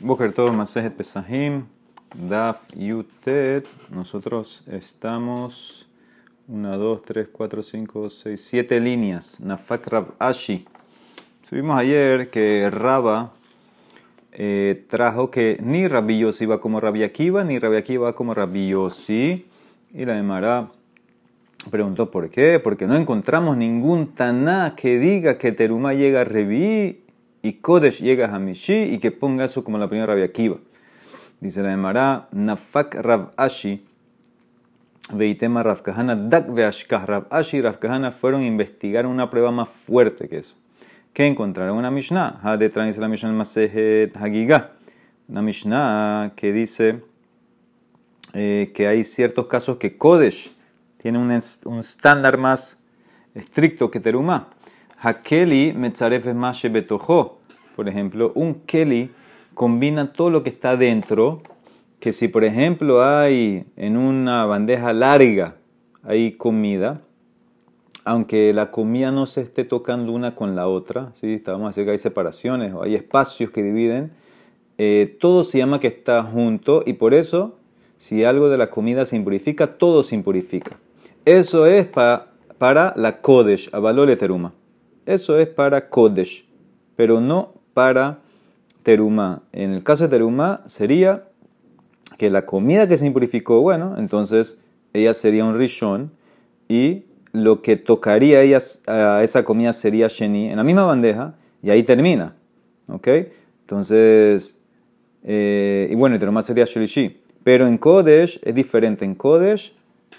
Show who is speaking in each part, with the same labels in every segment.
Speaker 1: Boker todo Masejet Pesahim, Daf Yutet. Nosotros estamos 1, 2, 3, 4, 5, 6, 7 líneas. Nafak Rav Ashi. Subimos ayer que Raba eh, trajo que ni Rabbi Yossi va como Rabbi Akiva, ni Rabbi Akiva va como Rabbi Yossi. Y la Emara preguntó por qué. Porque no encontramos ningún Taná que diga que Teruma llega a Revi y Kodesh llega a Hamishi y que ponga eso como la primera Rabbi Akiva. Dice la Emara, Nafak Rav Ashi, Veitema Rav Kahana, Dak Veashkah. Rav Ashi y Rav Kahana fueron a investigar una prueba más fuerte que eso. ¿Qué encontraron? Una Mishnah. Ha detrás dice la Mishnah Masejet Hagigah. Una Mishnah que dice eh, que hay ciertos casos que Kodesh tiene un, estándar más estricto que Terumah. Hakeli metzaref mashe betojo. Por ejemplo, un keli combina todo lo que está dentro. Que si, por ejemplo, hay en una bandeja larga, hay comida, aunque la comida no se esté tocando una con la otra, ¿sí? Estábamos a que hay separaciones o hay espacios que dividen, eh, todo se llama que está junto y por eso, si algo de la comida se impurifica, todo se impurifica. Eso es para la Kodesh, Avalole Teruma. Eso es para Kodesh, pero no para Teruma. En el caso de Teruma sería que la comida que se impurificó, bueno, entonces ella sería un rishon y lo que tocaría ella, a esa comida sería sheni en la misma bandeja y ahí termina. ¿Ok? Entonces, eh, y bueno, el teruma sería shelishi. Pero en Kodesh es diferente. En Kodesh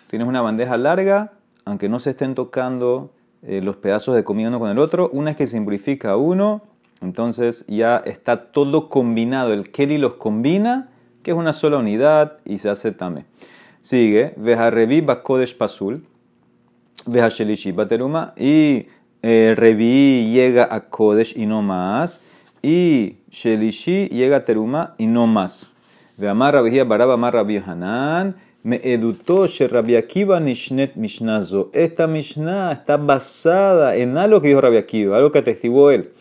Speaker 1: tienes una bandeja larga, aunque no se estén tocando eh, los pedazos de comida uno con el otro. Una es que se impurifica uno, entonces ya está todo combinado. El keli los combina, que es una sola unidad, y se hace tame. Sigue, Vejarevi Bakodesh Pasul, Vejashelishi Bateruma, y eh, Revi llega a Kodesh y no más, y Shelishi llega a Teruma y no más. Veamar Rabihia Baraba Mar Rabbi Hanan, me edutó Rabbi Akiva Nishnet Mishnazo. Esta Mishnah está basada en algo que dijo Rabbi Akiva, algo que atestiguó él.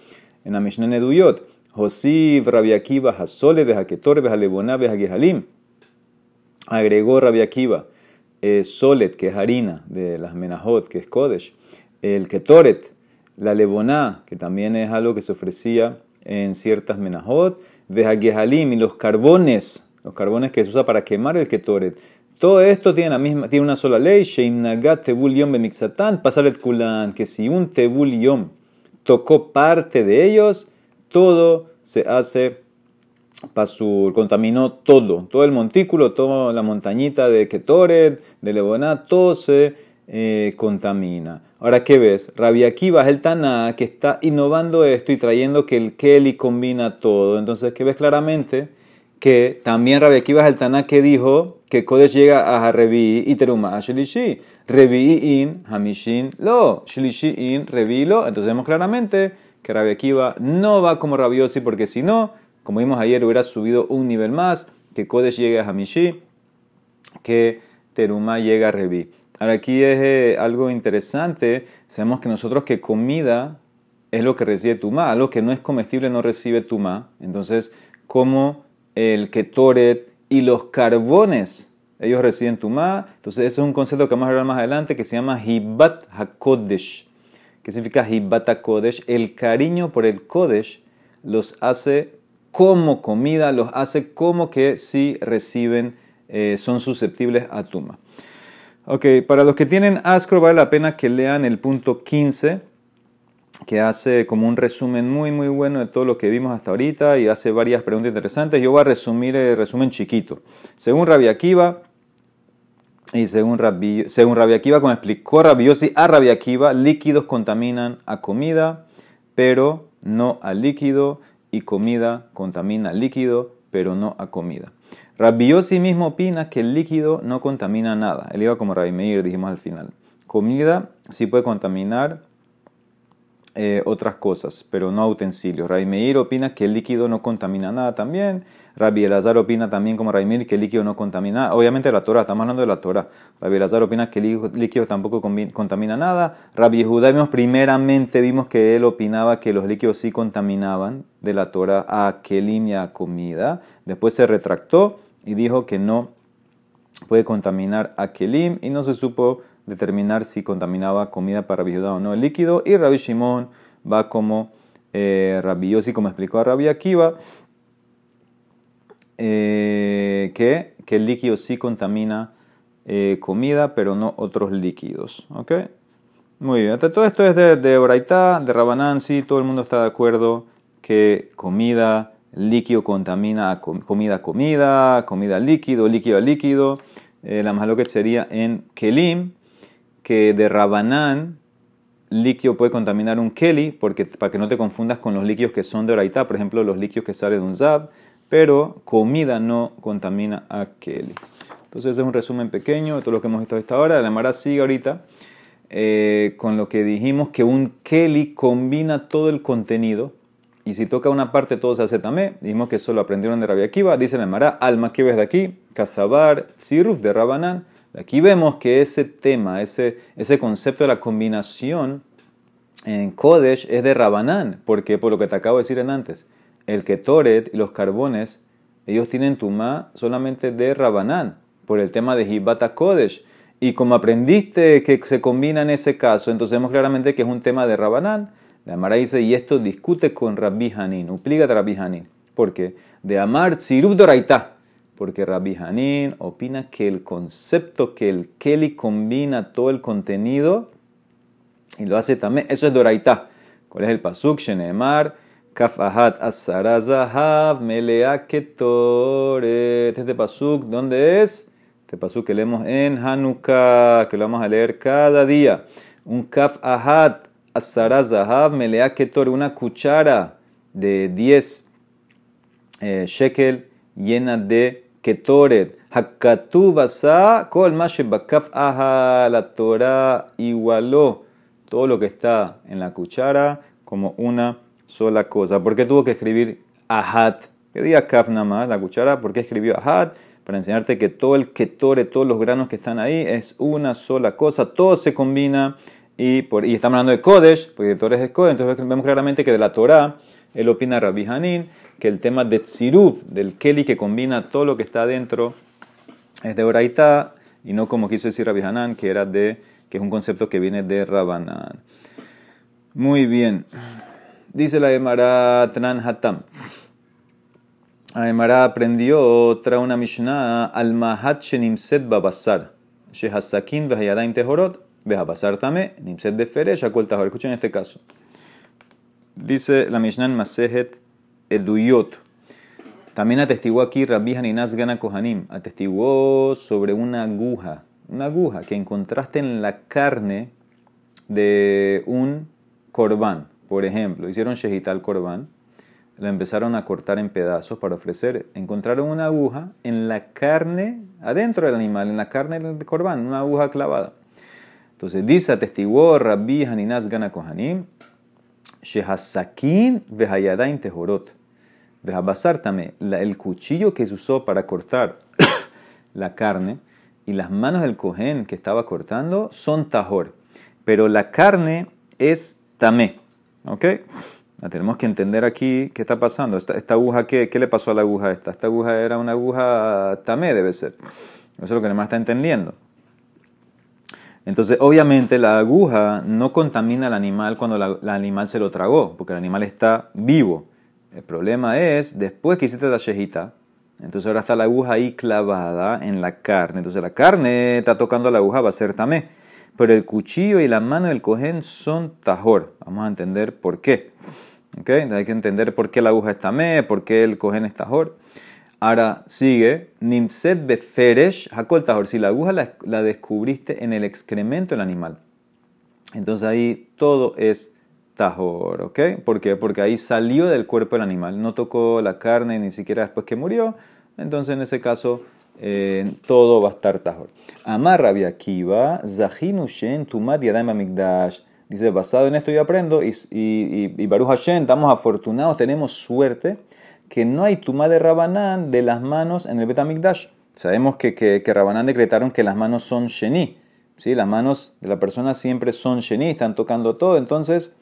Speaker 1: En la Mishnah Neduyot. Josiv Rabbi Akiva Hasole Bejaketore Bejalebona Bejagehalim. Agregó Rabbi Akiva eh, Solet, que es harina de las Menahot, que es Kodesh. El Ketoret, la Leboná, que también es algo que se ofrecía en ciertas Menahot. Bejagehalim y los carbones, los carbones que se usa para quemar el Ketoret. Todo esto tiene, la misma, tiene una sola ley, Sheimnagat Tebul Yom Bemixatan, Pasalet Kulan, que si un Tebul Yom tocó parte de ellos, todo se hace pasur, contaminó todo, todo el montículo, toda la montañita de Ketoret, de Leboná, todo se eh, contamina. Ahora, ¿qué ves? Rabbi Akiva es el Taná que está innovando esto y trayendo que el Keli combina todo. Entonces, ¿qué ves claramente? Que también Rabbi Akiva Taná que dijo que Kodesh llega a Revi y Teruma a Shelishi. Revi in, Hamishin lo. Shelishi in, Revi lo. Entonces vemos claramente que Rabbi Akiva no va como Rabbi Yossi porque si no, como vimos ayer, hubiera subido un nivel más, que Kodesh llegue a Hamishi, que Teruma llega a Revi. Ahora aquí es eh, algo interesante, sabemos que nosotros que comida es lo que recibe Tuma, algo que no es comestible no recibe Tuma. Entonces, como el Ketoret y los carbones, ellos reciben Tumá. Entonces, ese es un concepto que vamos a hablar más adelante que se llama Hibat HaKodesh. ¿Qué significa Hibat HaKodesh? El cariño por el Kodesh los hace como comida, los hace como que si reciben, eh, son susceptibles a Tuma. Ok, para los que tienen Ascro vale la pena que lean el punto 15 que hace como un resumen muy muy bueno de todo lo que vimos hasta ahorita y hace varias preguntas interesantes. Yo voy a resumir el resumen chiquito. Según Rabbi Akiva, y según Rabbi, según Rabbi Akiva, como explicó Rabbi Yossi, a Rabbi Akiva, líquidos contaminan a comida, pero no a líquido, y comida contamina líquido, pero no a comida. Rabbi Yossi mismo opina que el líquido no contamina nada. Él iba como Rabbi Meir, dijimos al final. Comida sí puede contaminar eh, otras cosas, pero no utensilios. Ray Meir opina que el líquido no contamina nada también. Rabbi Elazar opina también como Raimir que el líquido no contamina. Obviamente la Torah, estamos hablando de la Torah. Rabbi Elazar opina que el líquido tampoco contamina nada. Rabbi Judá primeramente vimos que él opinaba que los líquidos sí contaminaban de la Torah a kelim y a comida. Después se retractó y dijo que no puede contaminar a kelim y no se supo determinar si contaminaba comida para Rabbi o no el líquido. Y Rabbi Shimon va como eh, Rabbi como explicó a Rabbi Akiva, eh, que, que, el líquido sí contamina eh, comida, pero no otros líquidos. ¿Ok? Muy bien. Todo esto es de, de de Rabanán, sí, todo el mundo está de acuerdo que comida, líquido contamina comida, comida, comida líquido, líquido a líquido. Eh, la que sería en Kelim, que de Rabanán líquido puede contaminar un Keli, porque, para que no te confundas con los líquidos que son de Oraitá, por ejemplo, los líquidos que salen de un Zab, pero comida no contamina a Keli. Entonces, ese es un resumen pequeño de todo lo que hemos visto hasta ahora. La Mara sigue ahorita eh, con lo que dijimos que un Keli combina todo el contenido. Y si toca una parte, todo se hace tamé. Dijimos que eso lo aprendieron de Rabia Akiva. Dice la Mara, alma que ves de aquí, Casabar, Siruf de Rabanán. Aquí vemos que ese tema, ese, ese concepto de la combinación en Kodesh es de Rabanán, porque por lo que te acabo de decir antes, el Ketoret y los carbones, ellos tienen tumá solamente de Rabanán, por el tema de Hibata Kodesh. Y como aprendiste que se combina en ese caso, entonces vemos claramente que es un tema de Rabanán. La Amara dice, y esto discute con Rabbi Hanin, a Rabbi Hanin. ¿Por qué? De Amar Tzirub Doraita porque Rabbi Hanin opina que el concepto que el Keli combina todo el contenido y lo hace también, eso es Doraita. ¿Cuál es el pasuk? Shenemar, Kaf Ahat Asarazahav, Melea Ketoret. Este pasuk, ¿dónde es? Este pasuk que leemos en Hanukkah, que lo vamos a leer cada día. Un Kaf Ahat Asarazahav, Melea Ketoret, una cuchara de 10 eh, shekel llena de Ketoret, Hakatu Basa, Kol Bakaf Aha, la Torah igualó todo lo que está en la cuchara como una sola cosa. ¿Por qué tuvo que escribir Ahat? ¿Qué diga Kaf nada más, la cuchara? ¿Por qué escribió Ahat? Para enseñarte que todo el Ketoret, todos los granos que están ahí, es una sola cosa, todo se combina. Y, por, y estamos hablando de Kodesh, porque Torah es Kodesh, entonces vemos claramente que de la Torah, él opina Rabbi Hanin, que el tema de Tziruf, del Keli que combina todo lo que está adentro, es de Oraita y no como quiso decir Rabbi Hanan, que, era de, que es un concepto que viene de Rabanán. Muy bien. Dice la Emara Tran Hatam. La Emara aprendió otra una Mishnah al Mahat Shenimset Babasar. Shehasakin Vehayadain Tehorot. Behabasar Tame. Nimset Befere. Shakol Tahor. Escuchen este caso. Dice la Mishnah en Masejet Eduyot. También atestiguó aquí Rabbi Haninaz Gana Kohanim. Atestiguó sobre una aguja. Una aguja que encontraste en la carne de un corbán. Por ejemplo, hicieron shehital corbán. Lo empezaron a cortar en pedazos para ofrecer. Encontraron una aguja en la carne, adentro del animal, en la carne del corbán, una aguja clavada. Entonces dice, atestiguó Rabbi Haninaz Gana Kohanim, Shehasakin vehayadain tehorot también el cuchillo que se usó para cortar la carne y las manos del cojén que estaba cortando son tajor. Pero la carne es tamé. ¿Ok? tenemos que entender aquí qué está pasando. Esta, esta aguja, ¿qué, ¿qué, le pasó a la aguja esta? Esta aguja era una aguja tamé, debe ser. Eso es lo que además está entendiendo. Entonces, obviamente, la aguja no contamina al animal cuando el animal se lo tragó, porque el animal está vivo. El problema es, después que hiciste la shejita, entonces ahora está la aguja ahí clavada en la carne. Entonces la carne está tocando la aguja, va a ser tamé. Pero el cuchillo y la mano del cojín son tajor. Vamos a entender por qué. ¿Okay? Hay que entender por qué la aguja es tamé, por qué el cojín es tajor. Ahora sigue, nimset beferesh hakol tajor. Si la aguja la, la descubriste en el excremento del animal, entonces ahí todo es tajor, ¿ok? ¿Por qué? Porque ahí salió del cuerpo del animal, no tocó la carne ni siquiera después que murió, entonces en ese caso eh, todo va a estar tajor. Amar Rabbi Akiva, Zahinu Shen Amigdash. Dice, basado en esto yo aprendo y, y, y, Baruch Hashem, estamos afortunados, tenemos suerte que no hay tumá de Rabanán de las manos en el Betamikdash. Sabemos que, que, que Rabanán decretaron que las manos son Sheni. ¿sí? Las manos de la persona siempre son Sheni, están tocando todo. Entonces,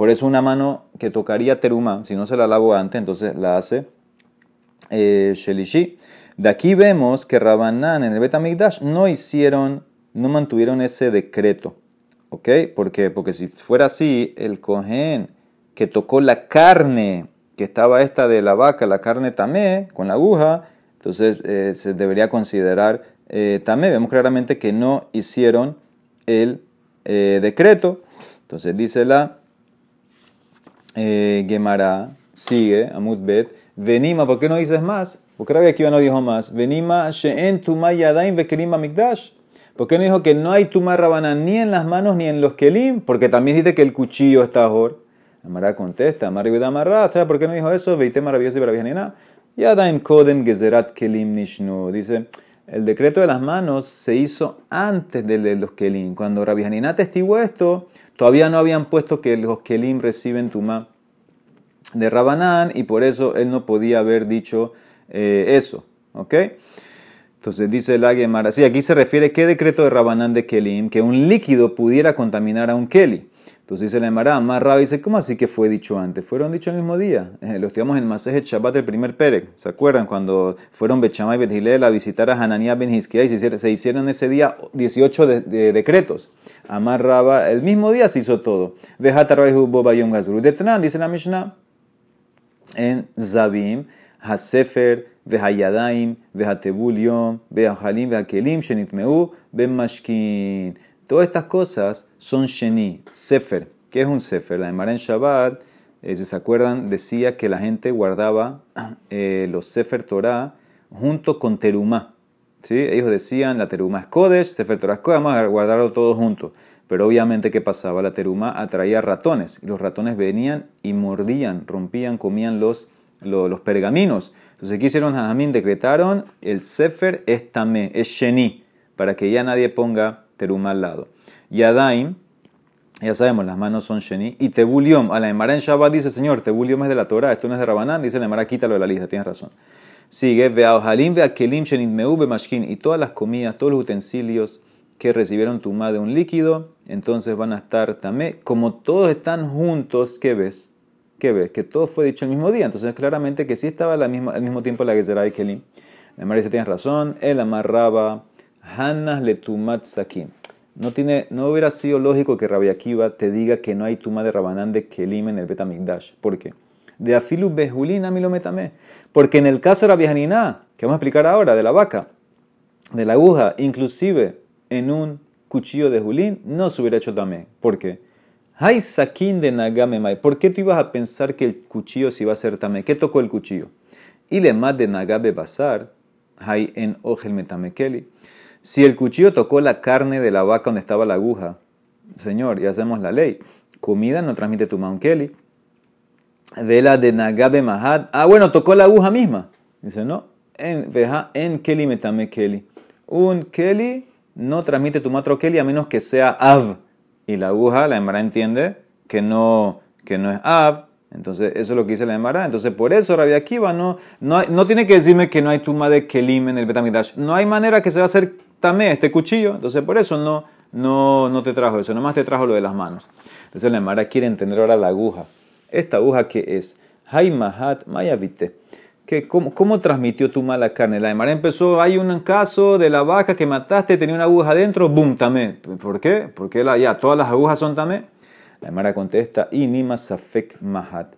Speaker 1: por eso una mano que tocaría Terumá, si no se la lavo antes, entonces la hace eh, Shelishi. De aquí vemos que Rabanán en el Betamikdash no hicieron, no mantuvieron ese decreto. ¿Ok? ¿Por qué? Porque si fuera así, el Cohen que tocó la carne que estaba esta de la vaca, la carne tamé, con la aguja, entonces eh, se debería considerar eh, tamé. Vemos claramente que no hicieron el decreto. Entonces dice la eh, Gemara, sigue, Amutbet, venima, ¿por qué no dices más? Porque Rabbi Akiva no dijo más. Venima she'en tumay yadaim vekelim mikdash. ¿Por qué no dijo que no hay tumá rabana ni en las manos ni en los kelim? Porque también dice que el cuchillo está ahor. Amara contesta, Amar Amarra, ¿sabes por qué no dijo eso? Veite maravilloso y para Yadaim kodem gezerat kelim nishnu. Dice, el decreto de las manos se hizo antes de los kelim. Cuando Rabbi Hanina testiguó esto, todavía no habían puesto que los kelim reciben tumá de Rabanán y por eso él no podía haber dicho eh, eso. ¿Ok? Entonces dice la Gemara, sí, aquí se refiere qué decreto de Rabanán de Kelim, que un líquido pudiera contaminar a un Keli. Entonces dice la Gemara, más Rabbi dice, ¿cómo así que fue dicho antes? Fueron dichos el mismo día. Eh, lo estudiamos en Masejet Shabbat del primer Perek. ¿Se acuerdan cuando fueron Bechamay y Bethilel a visitar a Hananiah Ben y se hicieron, se hicieron ese día 18 de, decretos? Amar Rabba, el mismo día se hizo todo. Gazuru. dice la Mishnah en Zabim, Hasefer, Vehayadaim, Vehatebul Yom, Vehalim, Vehakelim, Shenitmeu, Ben Mashkin. Todas estas cosas son Sheni, Sefer. ¿Qué es un Sefer? La de en Shabbat, eh, si se acuerdan, decía que la gente guardaba eh, los Sefer Torah junto con Terumá. ¿Sí? Ellos decían, la Terumá es Kodesh, Sefer Torah es Kodesh, vamos a guardarlo todo junto. Pero obviamente, ¿qué pasaba? La teruma atraía ratones y los ratones venían y mordían, rompían, comían los, los, pergaminos. Entonces, ¿qué hicieron? Jajamín decretaron el Sefer es Tamé, es Sheni, para que ya nadie ponga teruma al lado. Yadaim, ya sabemos, las manos son Sheni. Y Tebuliom, a la Emara en Shabbat dice, Señor, Tebuliom es de la Torah, esto no es de Rabanán, dice la Emara, quítalo de la lista, tienes razón. Sigue, Veaohalim, Veakelim, Shenit Meube, Mashkin, y todas las comidas, todos los utensilios que recibieron tumá de un líquido, entonces van a estar tamé. Como todos están juntos, ¿qué ves? ¿Qué ves? Que todo fue dicho el mismo día. Entonces, claramente que sí estaba al mismo, al mismo tiempo la Gezerá y Kelim. La dice, tienes razón, él amarraba Hanas le tumat sakin. No, tiene, no hubiera sido lógico que Rabbi Akiva te diga que no hay tumá de Rabanán de Kelim en el Betamigdash. ¿Por qué? De afilu behulina metamé. Porque en el caso de Rabbi Hanina, que vamos a explicar ahora, de la vaca, de la aguja, inclusive en un cuchillo de Julín, no se hubiera hecho también. ¿Por qué? Hay saquín de Nagamemai. ¿Por qué tú ibas a pensar que el cuchillo se iba a hacer también? ¿Qué tocó el cuchillo? Y le más de Nagabe Basar, hay en Ogel Metamekeli. Si el cuchillo tocó la carne de la vaca donde estaba la aguja, señor, ya hacemos la ley. Comida no transmite tu Kelly. Vela de Nagabe Mahad. Ah, bueno, tocó la aguja misma. Dice, no. En, veja, en Kelly Metamekeli. Un Kelly no transmite tu matro Kelly a menos que sea Av. Y la aguja, la Emara entiende que no, que no es Av. Entonces, eso es lo que dice la Emara. Entonces, por eso Rabbi Akiva no, no, no tiene que decirme que no hay tuma de Kelim en el Betamidash. No hay manera que se va a hacer tamé este cuchillo. Entonces, por eso no, no, no te trajo eso. Nomás te trajo lo de las manos. Entonces, la Emara quiere entender ahora la aguja. Esta aguja que es Haimahat Mayavite cómo, transmitió tu mala carne. La Mara empezó, hay un caso de la vaca que mataste, tenía una aguja adentro, boom, tamé. ¿Por qué? Porque la, ya todas las agujas son tamé. La Mara contesta, inima safek mahat.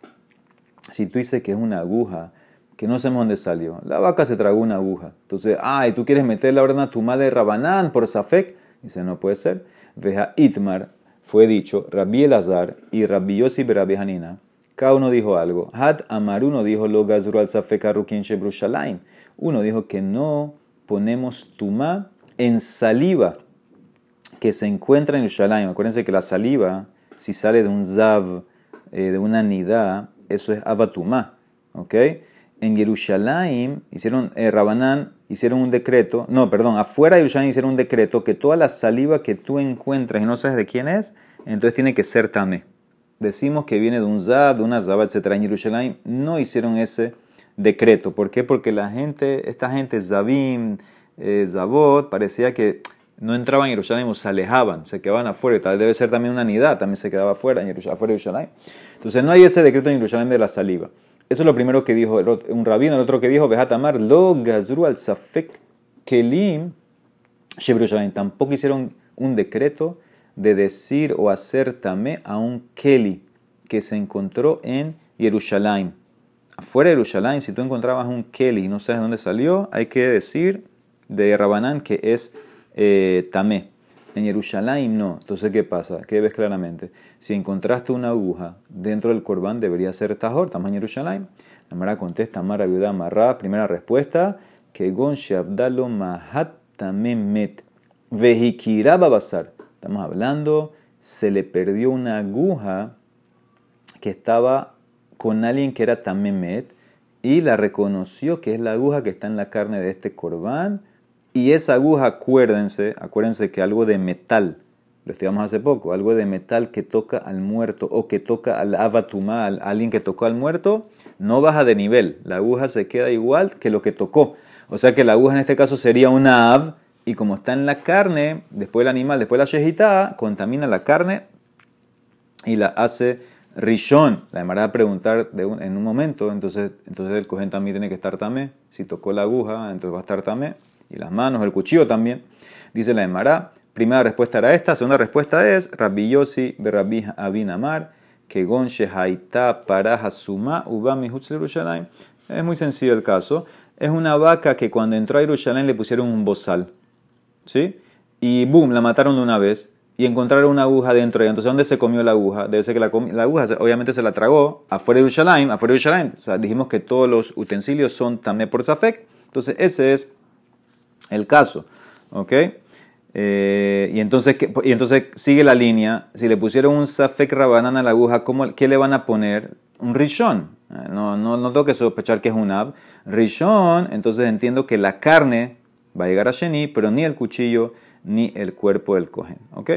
Speaker 1: Si tú dices que es una aguja, que no sabemos dónde salió. La vaca se tragó una aguja. Entonces, ah, y tú quieres meter la orden a tu madre Rabanán por safek. Dice, no puede ser. Veja Itmar, fue dicho, Rabbi Elazar y Rabbi Yossi Rabbi Hanina cada uno dijo algo. Had Amar uno dijo lo gazru al Uno dijo que no ponemos tumá en saliva que se encuentra en Yerushalayim. Acuérdense que la saliva, si sale de un zav, eh, de una nidá, eso es avatumá. ¿Ok? En Jerusalén hicieron, eh, hicieron un decreto, no, perdón, afuera de Jerusalén hicieron un decreto que toda la saliva que tú encuentras y no sabes de quién es, entonces tiene que ser tamé decimos que viene de un Zab, de una Zab, etc. En Jerusalén no hicieron ese decreto. ¿Por qué? Porque la gente, esta gente, Zabim, eh, Zabot, parecía que no entraban en Jerusalén se alejaban, se quedaban afuera. Tal debe ser también una unidad, también se quedaba afuera, afuera de Jerusalén. Entonces no hay ese decreto en Jerusalén de la saliva. Eso es lo primero que dijo un rabino, el otro que dijo, Bejatamar, lo gazru al safek kelim. Tampoco hicieron un decreto de decir o hacer tamé a un keli que se encontró en Jerusalén. Afuera de Jerusalén, si tú encontrabas un keli y no sabes dónde salió, hay que decir de Rabanán que es eh, tamé. En Jerusalén no. Entonces, ¿qué pasa? ¿Qué ves claramente? Si encontraste una aguja dentro del corbán, debería ser estamos en Jerusalén. La Mara contesta, Mara viuda Marra, primera respuesta, que Gon Shavdalo Mahat Tamemet. Vejikira Babasar. Estamos hablando, se le perdió una aguja que estaba con alguien que era Tamemet y la reconoció que es la aguja que está en la carne de este corbán y esa aguja, acuérdense, acuérdense que algo de metal, lo estudiamos hace poco, algo de metal que toca al muerto o que toca al avatuma, a alguien que tocó al muerto, no baja de nivel. La aguja se queda igual que lo que tocó. O sea que la aguja en este caso sería una av y como está en la carne, después del animal, después de la shejitá, contamina la carne y la hace rishon. La demará a preguntar en un momento, entonces, entonces el cohen también tiene que estar tamé. Si tocó la aguja, entonces va a estar tamé y las manos, el cuchillo también. Dice la Emara. Primera respuesta era esta. Segunda respuesta es Rabbi Yossi Berabbi Abinamar, que gonche haita para hasuma ubami Yerushalayim. Es muy sencillo el caso. Es una vaca que cuando entró a Jerusalén le pusieron un bozal. ¿Sí? Y boom, la mataron de una vez. Y encontraron una aguja dentro de ella. Entonces, ¿dónde se comió la aguja? Debe ser que la, aguja obviamente se la tragó afuera de Jerusalén. Afuera de Jerusalén. O sea, dijimos que todos los utensilios son también por Zafek. Entonces, ese es el caso. ¿Ok? Eh, y, entonces, y entonces sigue la línea. Si le pusieron un safek rabanana a la aguja, ¿cómo, ¿qué le van a poner? Un rishon. Eh, no, no, no tengo que sospechar que es un ab. Rishon, entonces entiendo que la carne va a llegar a Sheni, pero ni el cuchillo ni el cuerpo del cohen. ¿Ok?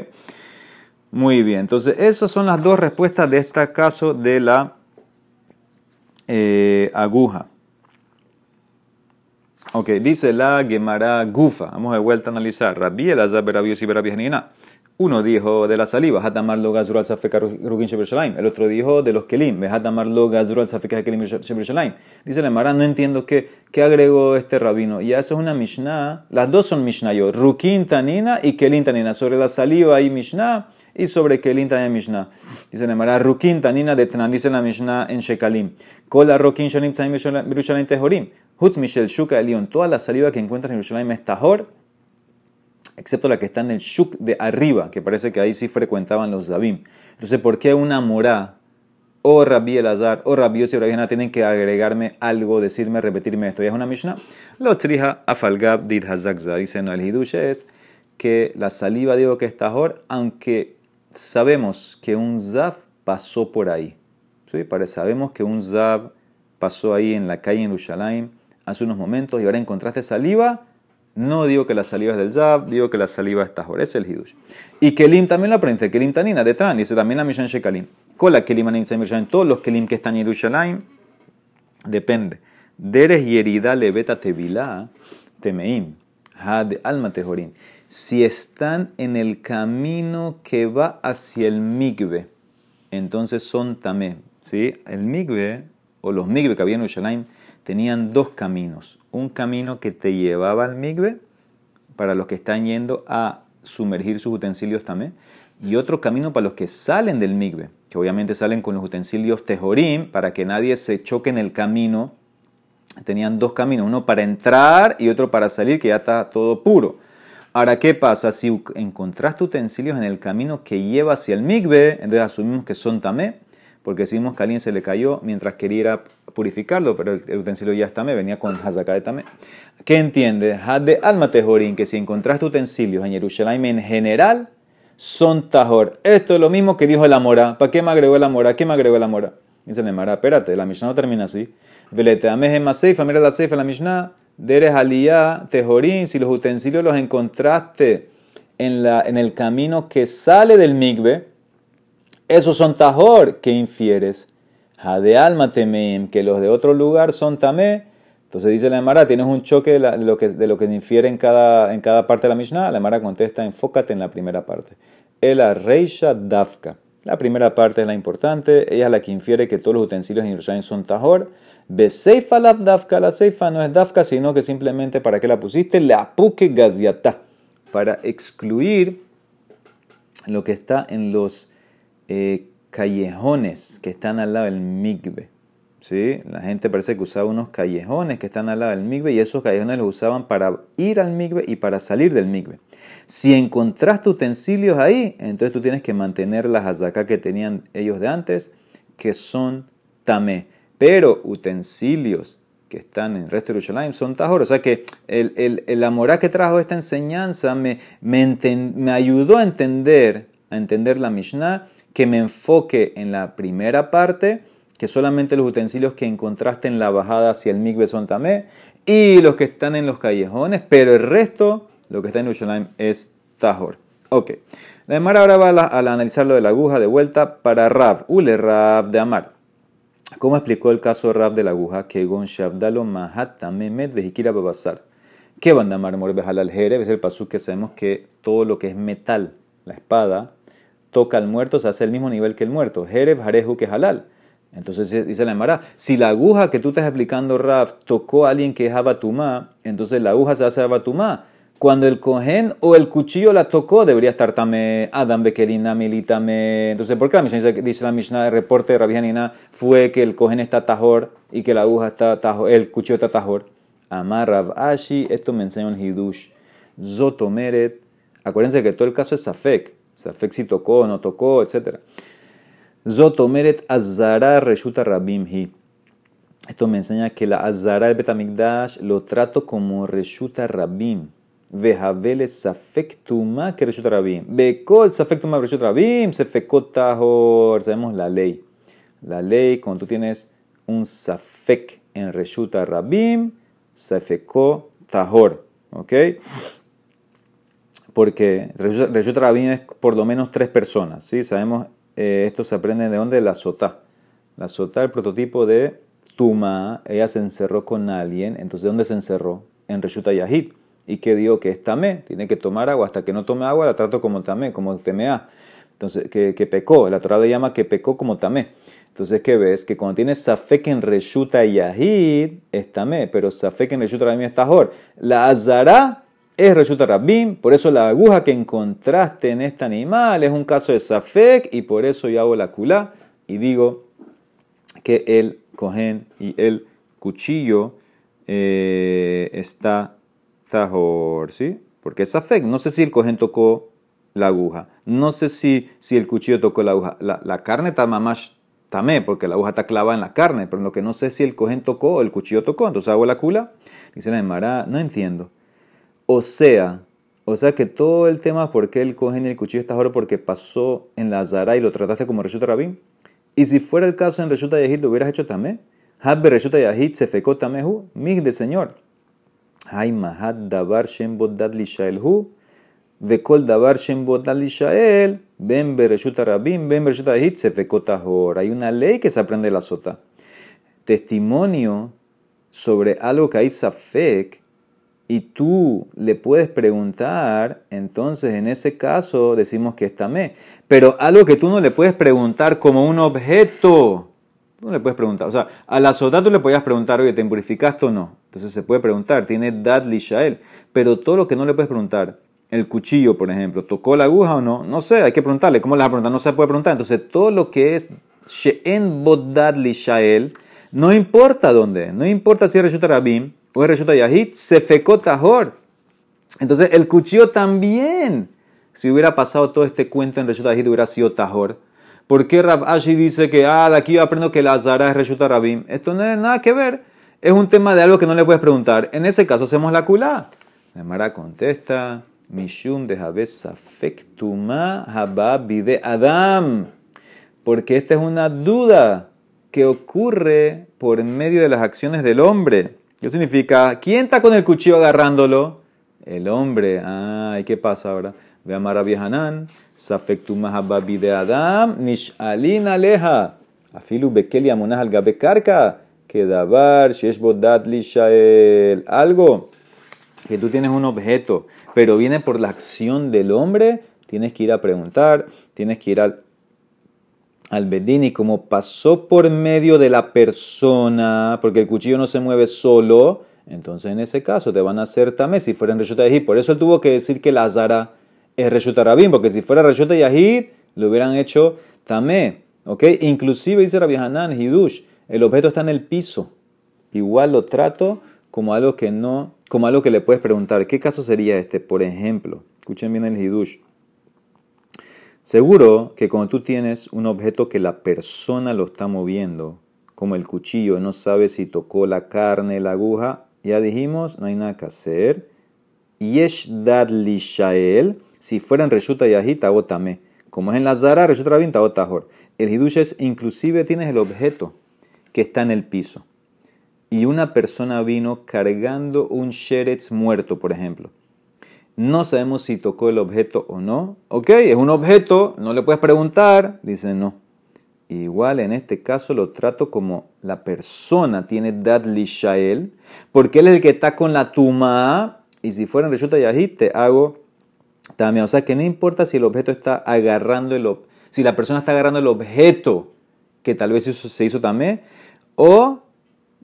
Speaker 1: Muy bien. Entonces, esas son las dos respuestas de este caso de la eh, aguja. Ok, dice la Gemara Gufa. Vamos de vuelta a analizar. Rabbi Elazar Berabios y Berabios Uno dijo de la saliva, Hatamar lo gazur al safeka. El otro dijo de los kelim, Hatamar lo gazur al safeka kelim. Dice la Gemara, no entiendo qué, qué agregó este rabino. Y eso es una Mishnah. Las dos son yo. Rukin tanina y kelim tanina. Sobre la saliva hay Mishnah y sobre kelim tanina Mishnah. Dice la Gemara, Rukin tanina de Tanan. Dice la Mishnah en Shekalim. Kola rukin shalim tanim Yerushalayim tehorim. Hutz Michel Shuka Elion, toda la saliva que encuentras en Jerusalén es tahor, excepto la que está en el Shuk de arriba, que parece que ahí sí frecuentaban los Zabim. Entonces, ¿por qué una morá o Rabbi Elazar o Rabbi Yossi tienen que agregarme algo, decirme, repetirme esto? ¿Ya es una Mishnah? Lo trija afalgab dit hazakza. Dice, no, el hidush es que la saliva digo que es tahor, aunque sabemos que un Zav pasó por ahí. ¿Sí? Sabemos que un Zav pasó ahí en la calle en Jerusalén hace unos momentos y ahora encontraste saliva, no digo que la saliva es del Zab, digo que la saliva es Tahor, es el Hidush. Y Kelim también lo aprende, Kelim Tanina, detrás, dice también la Mishan Shekalim. Con la Kelim Anim todos los Kelim que están en Jerusalén, depende. Deres yerida leveta tevilá temeim, had alma tejorín. Si están en el camino que va hacia el migbe, entonces son tamé. El migbe, o los migbe que había en Jerusalén, tenían dos caminos. Un camino que te llevaba al migbe, para los que están yendo a sumergir sus utensilios también, y otro camino para los que salen del migbe, que obviamente salen con los utensilios tejorim, para que nadie se choque en el camino. Tenían dos caminos, uno para entrar y otro para salir, que ya está todo puro. Ahora, ¿qué pasa? Si encontraste utensilios en el camino que lleva hacia el migbe, entonces asumimos que son tamé, porque decimos que a alguien se le cayó mientras quería purificarlo, pero el, utensilio ya está, me venía con Hazaká de Tamé. ¿Qué entiende? de alma tejorín, que si encontraste utensilios en Jerusalén en general, son tajor. Esto es lo mismo que dijo el Amora. ¿Para qué me agregó el Amora? ¿Qué me agregó el Amora? Dice el Amora, espérate, la Mishnah no termina así. Velete ameje maseifa, mira la seifa, la Mishnah. Deres aliyah, tejorín, si los utensilios los encontraste en, la, en el camino que sale del migbe, esos son tajor. ¿Qué infieres? Jade alma temeim, que los de otro lugar son tamé. Entonces dice la Emara, tienes un choque de, lo que, de lo que infiere en cada, en cada parte de la Mishnah. La Emara contesta, enfócate en la primera parte. El reisha dafka. La primera parte es la importante, ella es la que infiere que todos los utensilios en Yerushalayim son tahor. Beseifa la dafka, la seifa no es dafka, sino que simplemente para qué la pusiste, la apuke gaziata, para excluir lo que está en los eh, callejones que están al lado del migbe. ¿Sí? La gente parece que usaba unos callejones que están al lado del migbe y esos callejones los usaban para ir al migbe y para salir del migbe. Si encontraste utensilios ahí, entonces tú tienes que mantener las azacá que tenían ellos de antes, que son tamé. Pero utensilios que están en el resto de Yerushalayim son tajor. O sea que el, el, el que trajo esta enseñanza me, me, me ayudó a entender, a entender la Mishnah, que me enfoque en la primera parte, que solamente los utensilios que encontraste en la bajada hacia el migbe son tamé, y los que están en los callejones, pero el resto lo que está en Yerushalayim es Tahor. Ok. La ahora va a, analizar lo de la aguja de vuelta para Rab. Ule Rab de Amar. ¿Cómo explicó el caso Rab de la aguja? Que Gon Shabdalo Mahata Memet Vejikira Babasar. ¿Qué van a amar al Jereb? Es el pasú que sabemos que todo lo que es metal, la espada, toca al muerto, se hace el mismo nivel que el muerto. Jereb Hareju que halal. Entonces dice la Emara, si la aguja que tú estás explicando, Rab, tocó a alguien que es Abatumá, entonces la aguja se hace Abatumá. Cuando el cohen o el cuchillo la tocó, debería estar tamé Adam Bekerina Militame. Entonces, ¿por qué la Mishnah dice, la Mishnah de reporte de Rabbi fue que el cohen está tajor y que la aguja está tajor, el cuchillo está tajor? Amar Rav Ashi, esto me enseña un Hidush. Zotomeret. Acuérdense que todo el caso es Safek. Safek si tocó o no tocó, etc. Zotomeret Azara Reshuta Rabim Hi. Esto me enseña que la Azara del Betamigdash lo trato como Reshuta Rabim. Vejavele safektuma que reshut rabim. Bekol safektuma reshut rabim, sefekot tahor. Sabemos la ley. La ley, cuando tú tienes un safek en reshuta rabim, sefekot tahor. ¿Ok? Porque reshuta rabim es por lo menos tres personas. ¿sí? Sabemos, eh, esto se aprende de dónde? La sota. La sota, el prototipo de Tuma, ella se encerró con alguien. Entonces, ¿dónde se encerró? En reshuta yahid y que digo que es tamé, tiene que tomar agua, hasta que no tome agua la trato como tamé, como temea. Entonces, que, que pecó, la Torah le llama que pecó como tamé. Entonces, ¿qué ves? Que cuando tienes safek en reshuta yahid, es tamé, pero safek en reshuta rabim es tahor. La azara es reshuta rabim, por eso la aguja que encontraste en este animal es un caso de safek, y por eso yo hago la culá y digo que el cogen y el cuchillo eh, está Zahor, ¿sí? Porque es Safek. No sé si el cojín tocó la aguja. No sé si, si el cuchillo tocó la aguja. La, carne está mamash tamé, porque la aguja está clavada en la carne. Pero lo que no sé si el cojín tocó o el cuchillo tocó. Entonces hago la cula. Dice la Emara, no entiendo. O sea, o sea que todo el tema por qué el cojín y el cuchillo está ahora porque pasó en la Zara y lo trataste como Reshuta Rabín. Y si fuera el caso en Reshuta Yahid, lo hubieras hecho tamé. Habbe Reshuta Yahid se fecó tamehu, mig de señor. Hay mahad davar shem bodad lishael hu, vekol davar shem bodad lishael, ben bereshut rabim, ben bereshut ahit sefekotahor. Hay una ley que se aprende la sota. Testimonio sobre algo que hay safek y tú le puedes preguntar, entonces en ese caso decimos que es tamé. Pero algo que tú no le puedes preguntar como un objeto, no le puedes preguntar. O sea, a la sota tú le podías preguntar, oye, ¿te impurificaste o no? Entonces se puede preguntar, tiene dad lishael. Pero todo lo que no le puedes preguntar, el cuchillo, por ejemplo, ¿tocó la aguja o no? No sé, hay que preguntarle. ¿Cómo le vas a preguntar? No se puede preguntar. Entonces todo lo que es she'en bodad lishael, no importa dónde, no importa si es Reshuta Rabim o es Reshuta Yahid, se fecó tajor. Entonces el cuchillo también, si hubiera pasado todo este cuento en Reshuta Yahid, hubiera sido tajor. ¿Por qué Rav Ashi dice que, ah, de aquí yo aprendo que la Zara es Reshuta Rabim? Esto no tiene nada que ver. Es un tema de algo que no le puedes preguntar. En ese caso hacemos la culá. La Mara contesta, Mishum de Safektuma de Adam. Porque esta es una duda que ocurre por medio de las acciones del hombre. ¿Qué significa? ¿Quién está con el cuchillo agarrándolo? El hombre. Ah, ¿y qué pasa ahora? Ve a Marabi Hanan, Safektuma de Adam, Nishalin Aleja. Afilu bekeli amonah al gabe karka, que dabar, shesh bodat lishael. Algo que tú tienes un objeto, pero viene por la acción del hombre, tienes que ir a preguntar, tienes que ir al, al bedín como pasó por medio de la persona, porque el cuchillo no se mueve solo, entonces en ese caso te van a hacer tamé si fuera en Reshut Yahid. Por eso él tuvo que decir que la Zara es Reshut Rabin, porque si fuera Reshut Yahid, lo hubieran hecho tamé. ¿Ok? Inclusive dice Rabbi Hanan, Hidush, el objeto está en el piso. Igual lo trato como algo que no, como algo que le puedes preguntar. ¿Qué caso sería este? Por ejemplo, escuchen bien el Hidush. Seguro que cuando tú tienes un objeto que la persona lo está moviendo, como el cuchillo, no sabe si tocó la carne, la aguja, ya dijimos, no hay nada que hacer. Yesh dad lishael, si fuera en Reshuta Yahit, agótame. Como es en la Zara, Reshuta Rabin, tagotajor. El hidush es, inclusive tienes el objeto que está en el piso. Y una persona vino cargando un sheretz muerto, por ejemplo. No sabemos si tocó el objeto o no. Ok, es un objeto, no le puedes preguntar. Dice no. Igual en este caso lo trato como la persona tiene Dad Lishael, porque él es el que está con la tuma, y si fuera en Reshuta Yahid, te hago también. O sea que no importa si el objeto está agarrando el si la persona está agarrando el objeto que tal vez se hizo también, o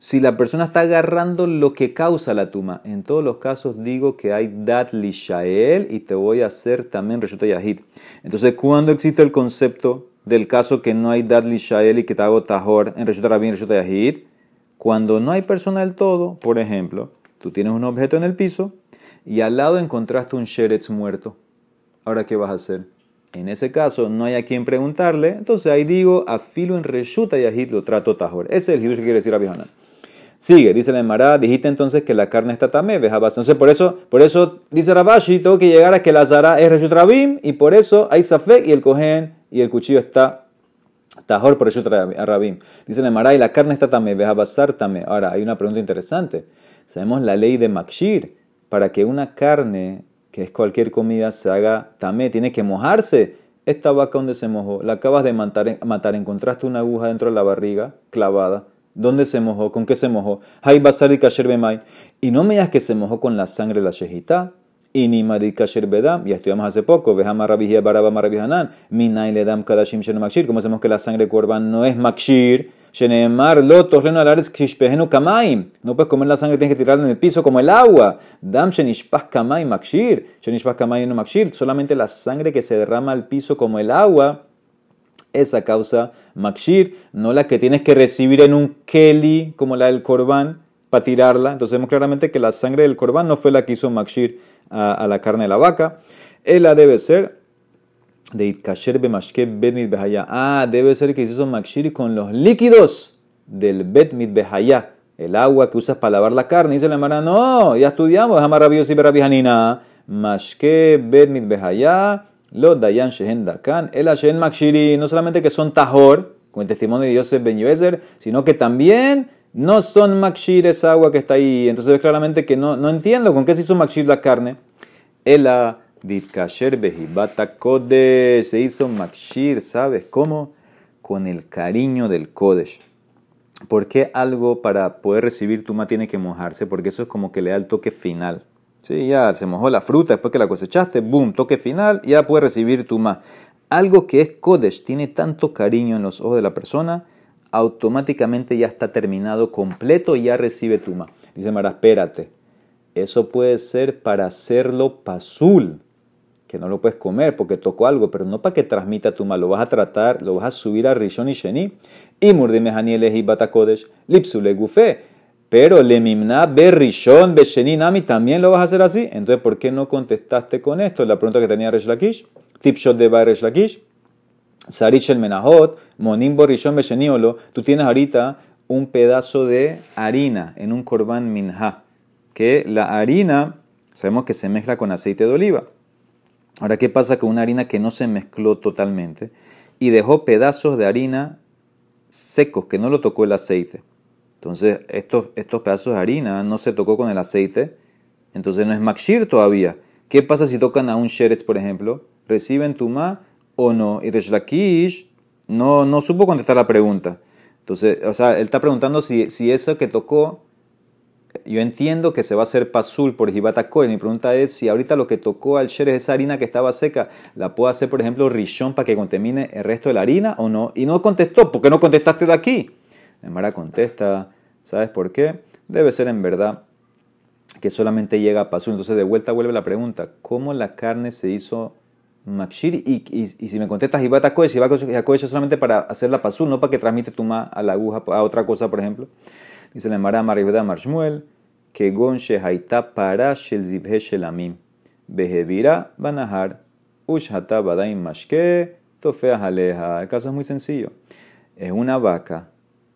Speaker 1: si la persona está agarrando lo que causa la tuma. En todos los casos digo que hay Dat Lishael y te voy a hacer también Reshuta Yahid. Entonces, cuando existe el concepto del caso que no hay Dad Lishael y que te hago Tajor en Reshut Rabin y Reshut Yahid, cuando no hay persona del todo, por ejemplo, tú tienes un objeto en el piso y al lado encontraste un Sheretz muerto. Ahora, ¿qué vas a hacer? En ese caso, no hay a quien preguntarle, entonces ahí digo, afilo en Reshuta Yahid lo trato Tajor. Ese es el hidush que quiere decir Abihana. Sigue, dice la Emara, dijiste entonces que la carne está tamé, Entonces, por eso, por eso dice Rabashi, tengo que llegar a que la Zara es Reshut Rabim, y por eso hay Safek y el Cohen y el cuchillo está tajor por eso rabim. Dice el y la carne está tamé, a basar tamé. Ahora, hay una pregunta interesante. Sabemos la ley de Makshir. Para que una carne, que es cualquier comida, se haga tamé, tiene que mojarse. Esta vaca donde se mojó, la acabas de matar, matar, encontraste una aguja dentro de la barriga clavada. ¿Dónde se mojó? ¿Con qué se mojó? Hay basar y kasher Y no me digas que se mojó con la sangre de la shejita. Y ni madik kasher bedam, ya estudiamos hace poco, vejama rabihia baraba marabihanan, minay ledam kadashim shenu makshir, como hacemos que la sangre corban no es makshir, sheneemar lotos leno alares kishpehenu kamaim, no puedes comer la sangre, tienes que tirarla en el piso como el agua, dam shenishpah kamaim makshir, shenishpah kamaim no makshir, solamente la sangre que se derrama al piso como el agua, esa causa makshir, no la que tienes que recibir en un keli como la del korban para tirarla, entonces vemos claramente que la sangre del korban no fue la que hizo makshir a, la carne de la vaca. Ella debe ser de Itkasher Bemashke Bet Behaya. Ah, debe ser que hizo Makshir con los líquidos del Bet Behaya. El agua que usas para lavar la carne. Dice la hermana, no, ya estudiamos. Es maravilloso y Berabihanina. Mashke Bet Behaya. Lo Dayan Shehen Dakan. El Hashem Makshiri. No solamente que son Tahor, con el testimonio de Yosef Ben Yoezer, sino que también no son makshir esa agua que está ahí. Entonces claramente que no, no entiendo con qué se hizo makshir la carne. Ela ditkasher behibata kodesh. Se hizo makshir, ¿sabes cómo? Con el cariño del kodesh. ¿Por qué algo para poder recibir tuma tiene que mojarse? Porque eso es como que le da el toque final. Sí, ya se mojó la fruta después que la cosechaste, boom, toque final, ya puede recibir tuma. Algo que es kodesh, tiene tanto cariño en los ojos de la persona automáticamente ya está terminado completo ya recibe tuma. Dice Mara, espérate. Eso puede ser para hacerlo pasul, que no lo puedes comer porque tocó algo, pero no para que transmita tuma. Lo vas a tratar, lo vas a subir a Rishon y Sheni. Y murdime y batakodesh, lipsule gufe. Pero le mimna be Rishon be Sheni nami también lo vas a hacer así. Entonces, ¿por qué no contestaste con esto? La pregunta que tenía Resh Lakish. Tipshot de Resh Lakish. Sarich el Menahot, Monimbo Rishon Besheniolo, tú tienes ahorita un pedazo de harina en un korban minha, que la harina sabemos que se mezcla con aceite de oliva. Ahora, ¿qué pasa con una harina que no se mezcló totalmente y dejó pedazos de harina secos que no lo tocó el aceite? Entonces, estos, estos pedazos de harina no se tocó con el aceite, entonces no es makshir todavía. ¿Qué pasa si tocan a un sheret, por ejemplo? Reciben tuma o no. Y Resh no, no supo contestar la pregunta. Entonces, o sea, él está preguntando si, si eso que tocó, yo entiendo que se va a hacer pasul por Jibata Mi pregunta es si ahorita lo que tocó al Sher es esa harina que estaba seca, ¿la puedo hacer, por ejemplo, rishon para que contamine el resto de la harina o no? Y no contestó, ¿por qué no contestaste de aquí? Mara contesta, ¿sabes por qué? Debe ser en verdad que solamente llega a pasul. Entonces, de vuelta vuelve la pregunta, ¿cómo la carne se hizo Makshir, y, y, si me contestas Hibata Kodesh, Hibata Kodesh es solamente para hacer la pasul, no para que transmite tu ma a la aguja, a otra cosa, por ejemplo. Dice la Mara Maribeda Marshmuel, que gonche haita para shel zibhe shelamim, behevira banahar, ushata badaim mashke, tofea jaleja. El caso es muy sencillo. Es una vaca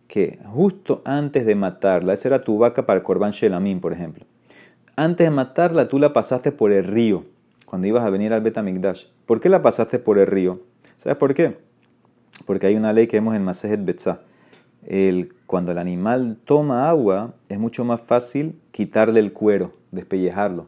Speaker 1: que justo antes de matarla, esa era tu vaca para el korban shelamim, por ejemplo. Antes de matarla, tú la pasaste por el río cuando ibas a venir al Betamigdash. ¿Por qué la pasaste por el río? ¿Sabes por qué? Porque hay una ley que vemos en Masejet Betzah. El, cuando el animal toma agua, es mucho más fácil quitarle el cuero, despellejarlo.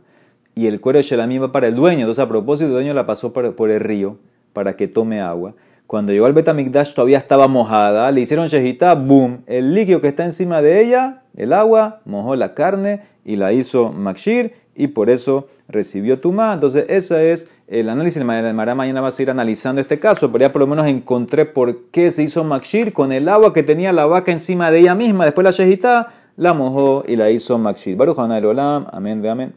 Speaker 1: Y el cuero de Shelamim va para el dueño. Entonces, a propósito, el dueño la pasó por el río para que tome agua. Cuando llegó al Betamigdash todavía estaba mojada. Le hicieron shejita, boom. El líquido que está encima de ella, el agua, mojó la carne y la hizo Makshir y por eso recibió Tumá. Entonces, ese es el análisis. El Mará mañana va a seguir analizando este caso, pero ya por lo menos encontré por qué se hizo Makshir con el agua que tenía la vaca encima de ella misma. Después la Shejitá la mojó y la hizo Makshir. Baruch Olam, amén, amén.